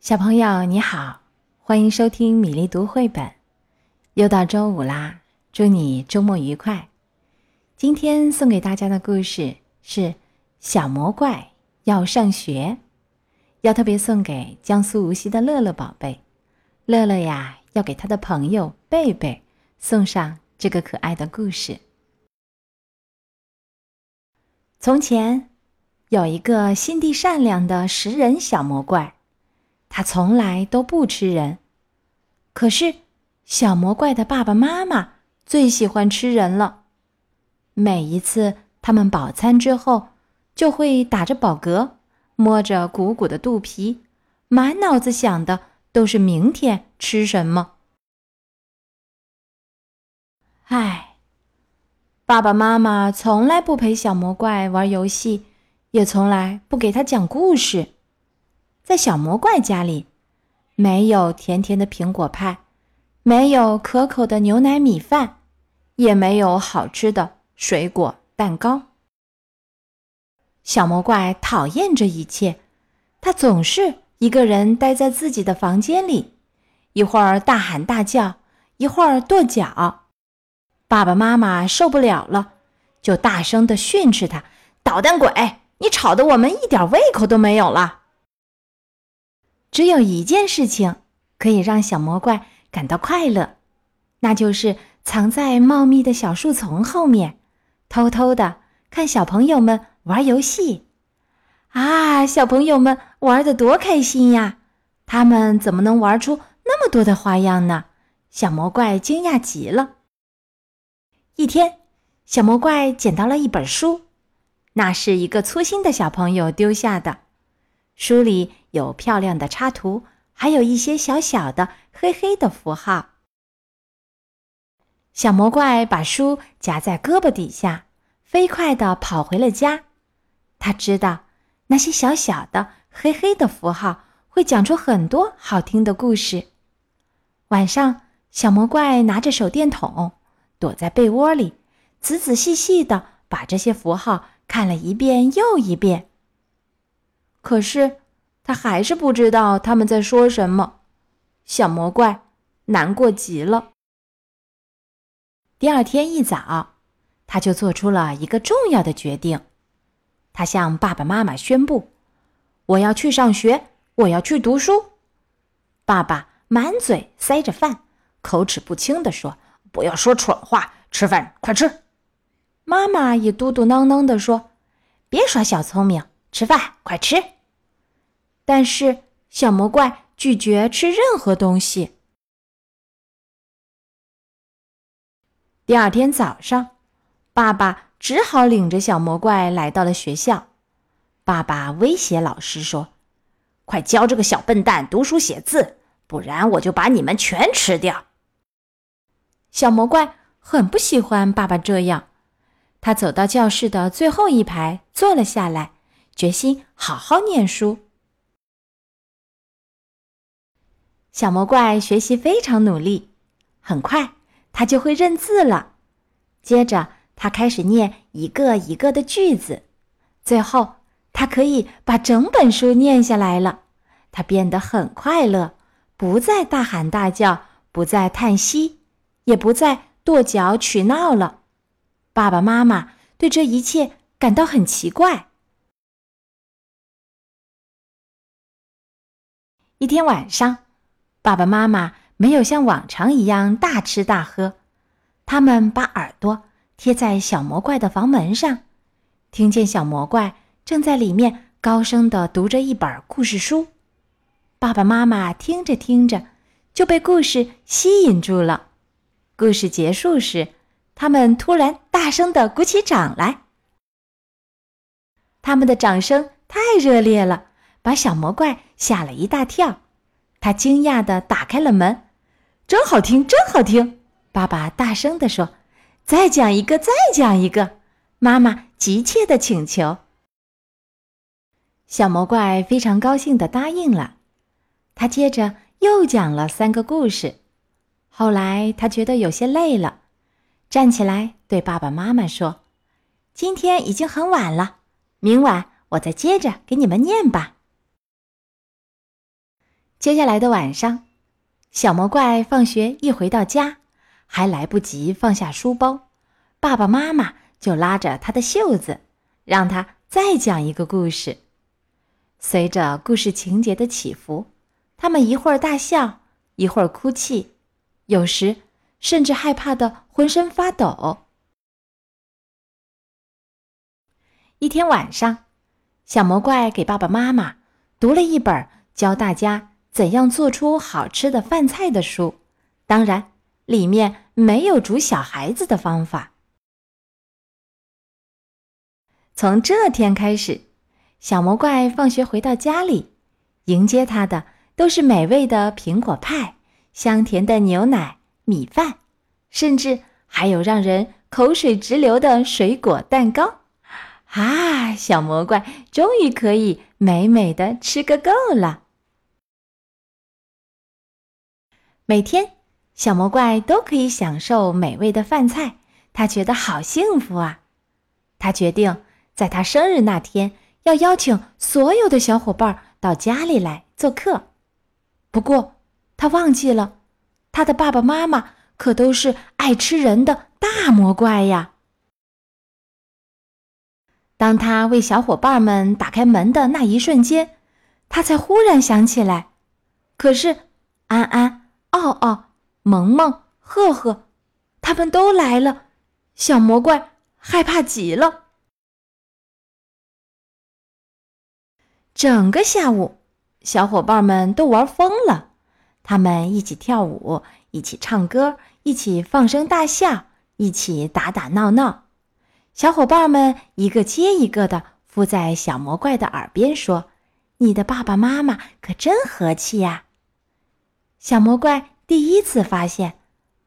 小朋友你好，欢迎收听米粒读绘本。又到周五啦，祝你周末愉快。今天送给大家的故事是《小魔怪要上学》，要特别送给江苏无锡的乐乐宝贝。乐乐呀，要给他的朋友贝贝送上这个可爱的故事。从前，有一个心地善良的食人小魔怪。他从来都不吃人，可是小魔怪的爸爸妈妈最喜欢吃人了。每一次他们饱餐之后，就会打着饱嗝，摸着鼓鼓的肚皮，满脑子想的都是明天吃什么。唉，爸爸妈妈从来不陪小魔怪玩游戏，也从来不给他讲故事。在小魔怪家里，没有甜甜的苹果派，没有可口的牛奶米饭，也没有好吃的水果蛋糕。小魔怪讨厌这一切，他总是一个人待在自己的房间里，一会儿大喊大叫，一会儿跺脚。爸爸妈妈受不了了，就大声的训斥他：“捣蛋鬼，你吵得我们一点胃口都没有了。”只有一件事情可以让小魔怪感到快乐，那就是藏在茂密的小树丛后面，偷偷的看小朋友们玩游戏。啊，小朋友们玩的多开心呀！他们怎么能玩出那么多的花样呢？小魔怪惊讶极了。一天，小魔怪捡到了一本书，那是一个粗心的小朋友丢下的。书里有漂亮的插图，还有一些小小的黑黑的符号。小魔怪把书夹在胳膊底下，飞快地跑回了家。他知道那些小小的黑黑的符号会讲出很多好听的故事。晚上，小魔怪拿着手电筒，躲在被窝里，仔仔细细地把这些符号看了一遍又一遍。可是，他还是不知道他们在说什么。小魔怪难过极了。第二天一早，他就做出了一个重要的决定。他向爸爸妈妈宣布：“我要去上学，我要去读书。”爸爸满嘴塞着饭，口齿不清地说：“不要说蠢话，吃饭快吃。”妈妈也嘟嘟囔囔地说：“别耍小聪明。”吃饭，快吃！但是小魔怪拒绝吃任何东西。第二天早上，爸爸只好领着小魔怪来到了学校。爸爸威胁老师说：“快教这个小笨蛋读书写字，不然我就把你们全吃掉。”小魔怪很不喜欢爸爸这样，他走到教室的最后一排坐了下来。决心好好念书。小魔怪学习非常努力，很快他就会认字了。接着，他开始念一个一个的句子，最后他可以把整本书念下来了。他变得很快乐，不再大喊大叫，不再叹息，也不再跺脚取闹了。爸爸妈妈对这一切感到很奇怪。一天晚上，爸爸妈妈没有像往常一样大吃大喝，他们把耳朵贴在小魔怪的房门上，听见小魔怪正在里面高声的读着一本故事书。爸爸妈妈听着听着，就被故事吸引住了。故事结束时，他们突然大声的鼓起掌来。他们的掌声太热烈了。把小魔怪吓了一大跳，他惊讶地打开了门，真好听，真好听！爸爸大声地说：“再讲一个，再讲一个！”妈妈急切地请求。小魔怪非常高兴地答应了。他接着又讲了三个故事。后来他觉得有些累了，站起来对爸爸妈妈说：“今天已经很晚了，明晚我再接着给你们念吧。”接下来的晚上，小魔怪放学一回到家，还来不及放下书包，爸爸妈妈就拉着他的袖子，让他再讲一个故事。随着故事情节的起伏，他们一会儿大笑，一会儿哭泣，有时甚至害怕的浑身发抖。一天晚上，小魔怪给爸爸妈妈读了一本教大家。怎样做出好吃的饭菜的书？当然，里面没有煮小孩子的方法。从这天开始，小魔怪放学回到家里，迎接他的都是美味的苹果派、香甜的牛奶、米饭，甚至还有让人口水直流的水果蛋糕。啊，小魔怪终于可以美美的吃个够了。每天，小魔怪都可以享受美味的饭菜，他觉得好幸福啊！他决定在他生日那天要邀请所有的小伙伴到家里来做客。不过，他忘记了，他的爸爸妈妈可都是爱吃人的大魔怪呀！当他为小伙伴们打开门的那一瞬间，他才忽然想起来，可是安安。奥奥、萌萌、赫赫，他们都来了，小魔怪害怕极了。整个下午，小伙伴们都玩疯了，他们一起跳舞，一起唱歌，一起放声大笑，一起打打闹闹。小伙伴们一个接一个的附在小魔怪的耳边说：“你的爸爸妈妈可真和气呀。”小魔怪第一次发现，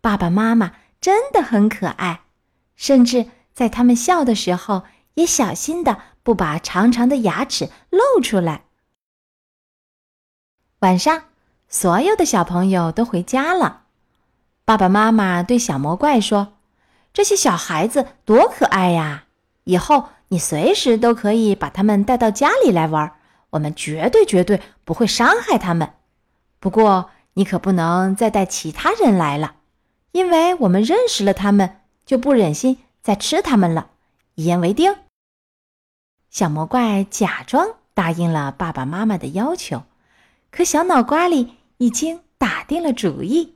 爸爸妈妈真的很可爱，甚至在他们笑的时候，也小心的不把长长的牙齿露出来。晚上，所有的小朋友都回家了，爸爸妈妈对小魔怪说：“这些小孩子多可爱呀！以后你随时都可以把他们带到家里来玩，我们绝对绝对不会伤害他们。不过。”你可不能再带其他人来了，因为我们认识了他们，就不忍心再吃他们了。一言为定。小魔怪假装答应了爸爸妈妈的要求，可小脑瓜里已经打定了主意，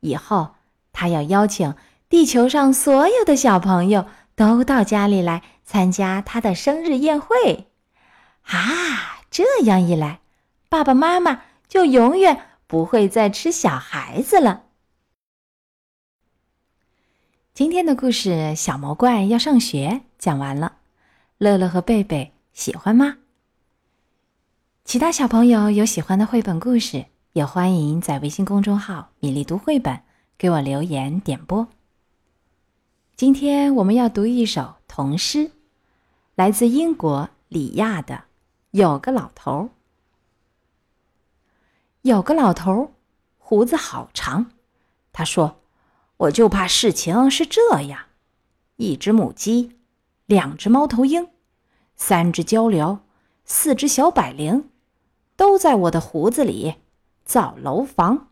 以后他要邀请地球上所有的小朋友都到家里来参加他的生日宴会。啊，这样一来，爸爸妈妈就永远。不会再吃小孩子了。今天的故事《小魔怪要上学》讲完了，乐乐和贝贝喜欢吗？其他小朋友有喜欢的绘本故事，也欢迎在微信公众号“米粒读绘本”给我留言点播。今天我们要读一首童诗，来自英国里亚的《有个老头》。有个老头，胡子好长。他说：“我就怕事情是这样：一只母鸡，两只猫头鹰，三只鹪鹩，四只小百灵，都在我的胡子里造楼房。